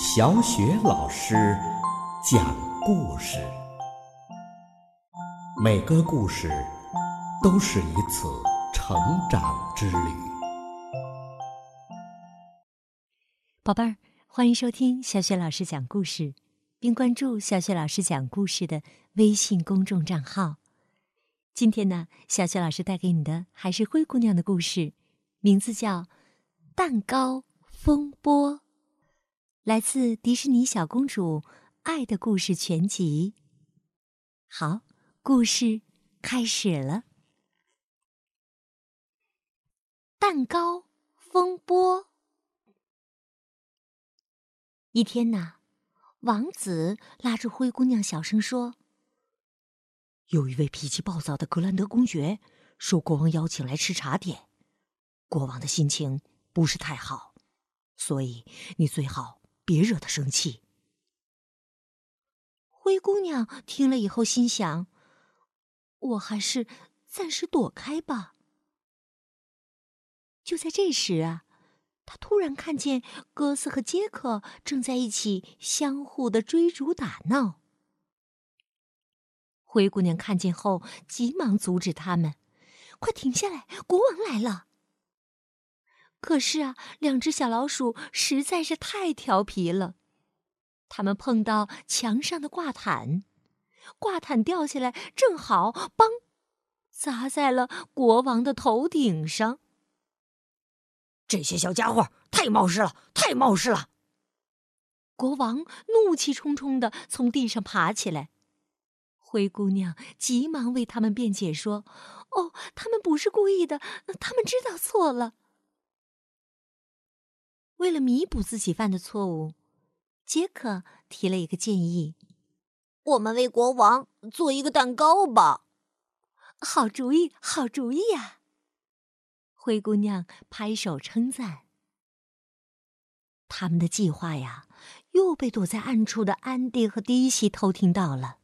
小雪老师讲故事，每个故事都是一次成长之旅。宝贝儿，欢迎收听小雪老师讲故事，并关注小雪老师讲故事的微信公众账号。今天呢，小雪老师带给你的还是灰姑娘的故事，名字叫《蛋糕风波》。来自迪士尼小公主《爱的故事全集》。好，故事开始了。蛋糕风波。一天呐，王子拉着灰姑娘小声说：“有一位脾气暴躁的格兰德公爵受国王邀请来吃茶点，国王的心情不是太好，所以你最好。”别惹他生气。灰姑娘听了以后心想：“我还是暂时躲开吧。”就在这时啊，她突然看见哥斯和杰克正在一起相互的追逐打闹。灰姑娘看见后，急忙阻止他们：“快停下来！国王来了！”可是啊，两只小老鼠实在是太调皮了。它们碰到墙上的挂毯，挂毯掉下来，正好“邦”砸在了国王的头顶上。这些小家伙太冒失了，太冒失了！国王怒气冲冲的从地上爬起来。灰姑娘急忙为他们辩解说：“哦，他们不是故意的，他们知道错了。”为了弥补自己犯的错误，杰克提了一个建议：“我们为国王做一个蛋糕吧。”好主意，好主意呀！灰姑娘拍手称赞。他们的计划呀，又被躲在暗处的安迪和迪西偷听到了。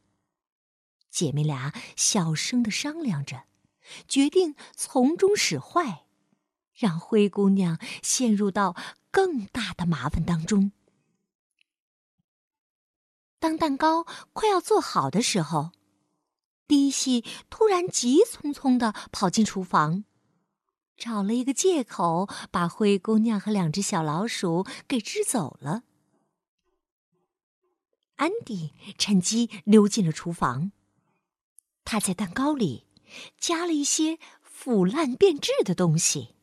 姐妹俩小声的商量着，决定从中使坏，让灰姑娘陷入到。更大的麻烦当中。当蛋糕快要做好的时候，迪西突然急匆匆的跑进厨房，找了一个借口，把灰姑娘和两只小老鼠给支走了。安迪趁机溜进了厨房，他在蛋糕里加了一些腐烂变质的东西。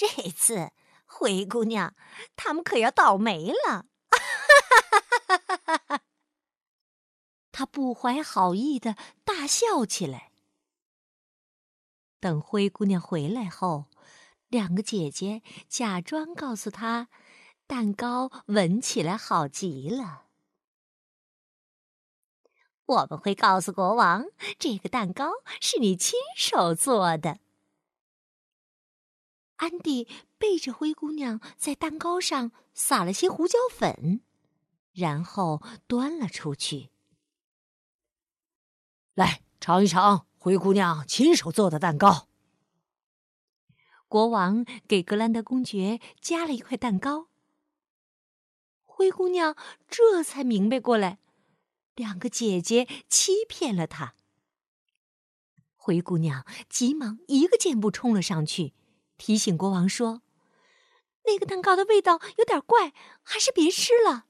这次。灰姑娘，他们可要倒霉了！他不怀好意的大笑起来。等灰姑娘回来后，两个姐姐假装告诉她，蛋糕闻起来好极了。我们会告诉国王，这个蛋糕是你亲手做的。安迪背着灰姑娘，在蛋糕上撒了些胡椒粉，然后端了出去。来尝一尝灰姑娘亲手做的蛋糕。国王给格兰德公爵夹了一块蛋糕。灰姑娘这才明白过来，两个姐姐欺骗了她。灰姑娘急忙一个箭步冲了上去。提醒国王说：“那个蛋糕的味道有点怪，还是别吃了。”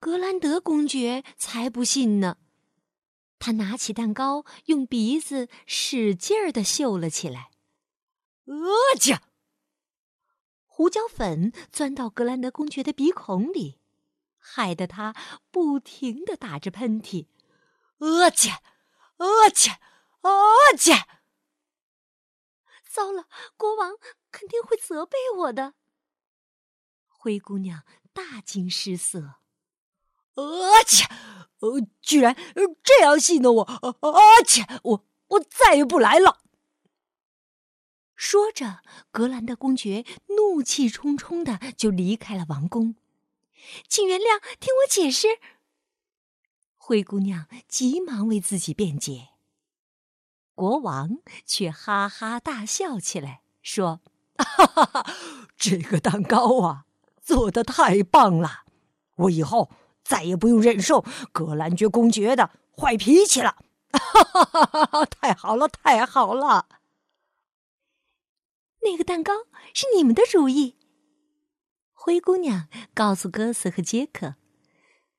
格兰德公爵才不信呢，他拿起蛋糕，用鼻子使劲儿的嗅了起来。呃切！胡椒粉钻到格兰德公爵的鼻孔里，害得他不停的打着喷嚏。呃切！阿切！呃切！糟了，国王肯定会责备我的。灰姑娘大惊失色，而且，呃，居然这样戏弄我，而且我我再也不来了。说着，格兰德公爵怒气冲冲的就离开了王宫。请原谅，听我解释。灰姑娘急忙为自己辩解。国王却哈哈大笑起来，说：“哈哈哈，这个蛋糕啊，做的太棒了！我以后再也不用忍受格兰爵公爵的坏脾气了。哈哈哈哈哈！太好了，太好了！那个蛋糕是你们的主意。灰姑娘告诉哥斯和杰克：“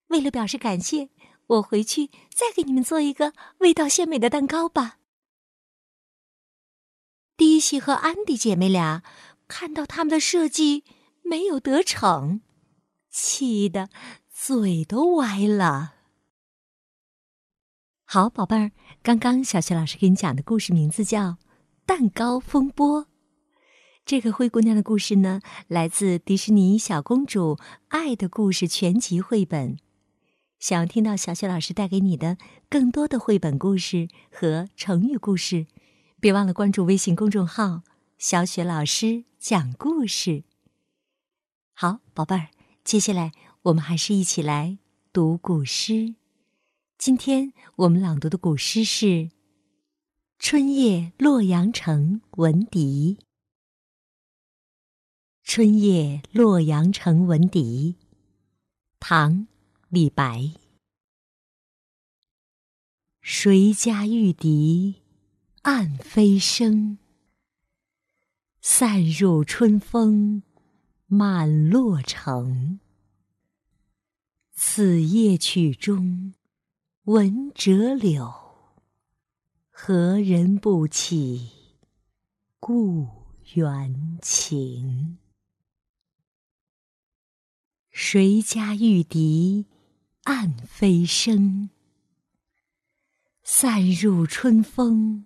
为了表示感谢，我回去再给你们做一个味道鲜美的蛋糕吧。”迪西和安迪姐妹俩看到他们的设计没有得逞，气得嘴都歪了。好，宝贝儿，刚刚小雪老师给你讲的故事名字叫《蛋糕风波》。这个灰姑娘的故事呢，来自迪士尼《小公主爱的故事》全集绘本。想要听到小雪老师带给你的更多的绘本故事和成语故事，别忘了关注微信公众号“小雪老师讲故事”。好，宝贝儿，接下来我们还是一起来读古诗。今天我们朗读的古诗是《春夜洛阳城闻笛》。春夜洛阳城闻笛，唐·李白。谁家玉笛暗飞声，散入春风满洛城。此夜曲中。闻折柳，何人不起故园情？谁家玉笛暗飞声，散入春风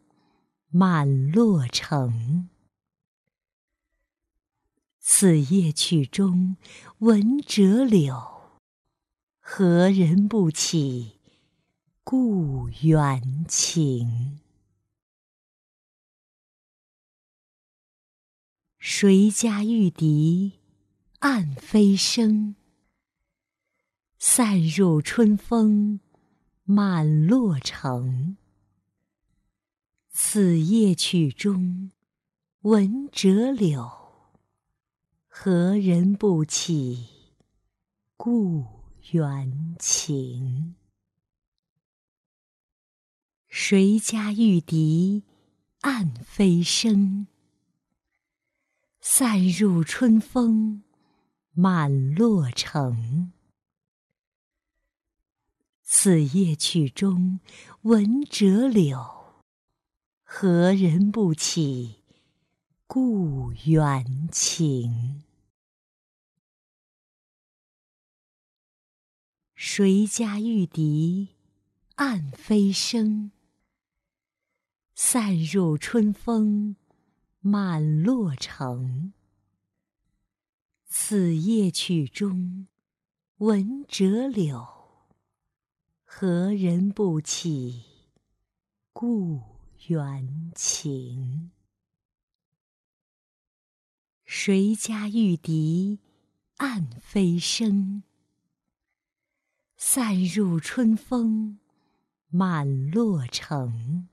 满洛城。此夜曲中闻折柳，何人不起？故园情，谁家玉笛暗飞声，散入春风满洛城。此夜曲中闻折柳，何人不起故园情？谁家玉笛暗飞声，散入春风满洛城。此夜曲中闻折柳，何人不起故园情？谁家玉笛暗飞声？散入春风满洛城。此夜曲中闻折柳，何人不起故园情？谁家玉笛暗飞声，散入春风满洛城。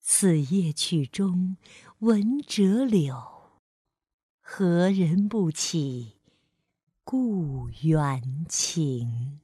此夜曲中闻折柳，何人不起故园情？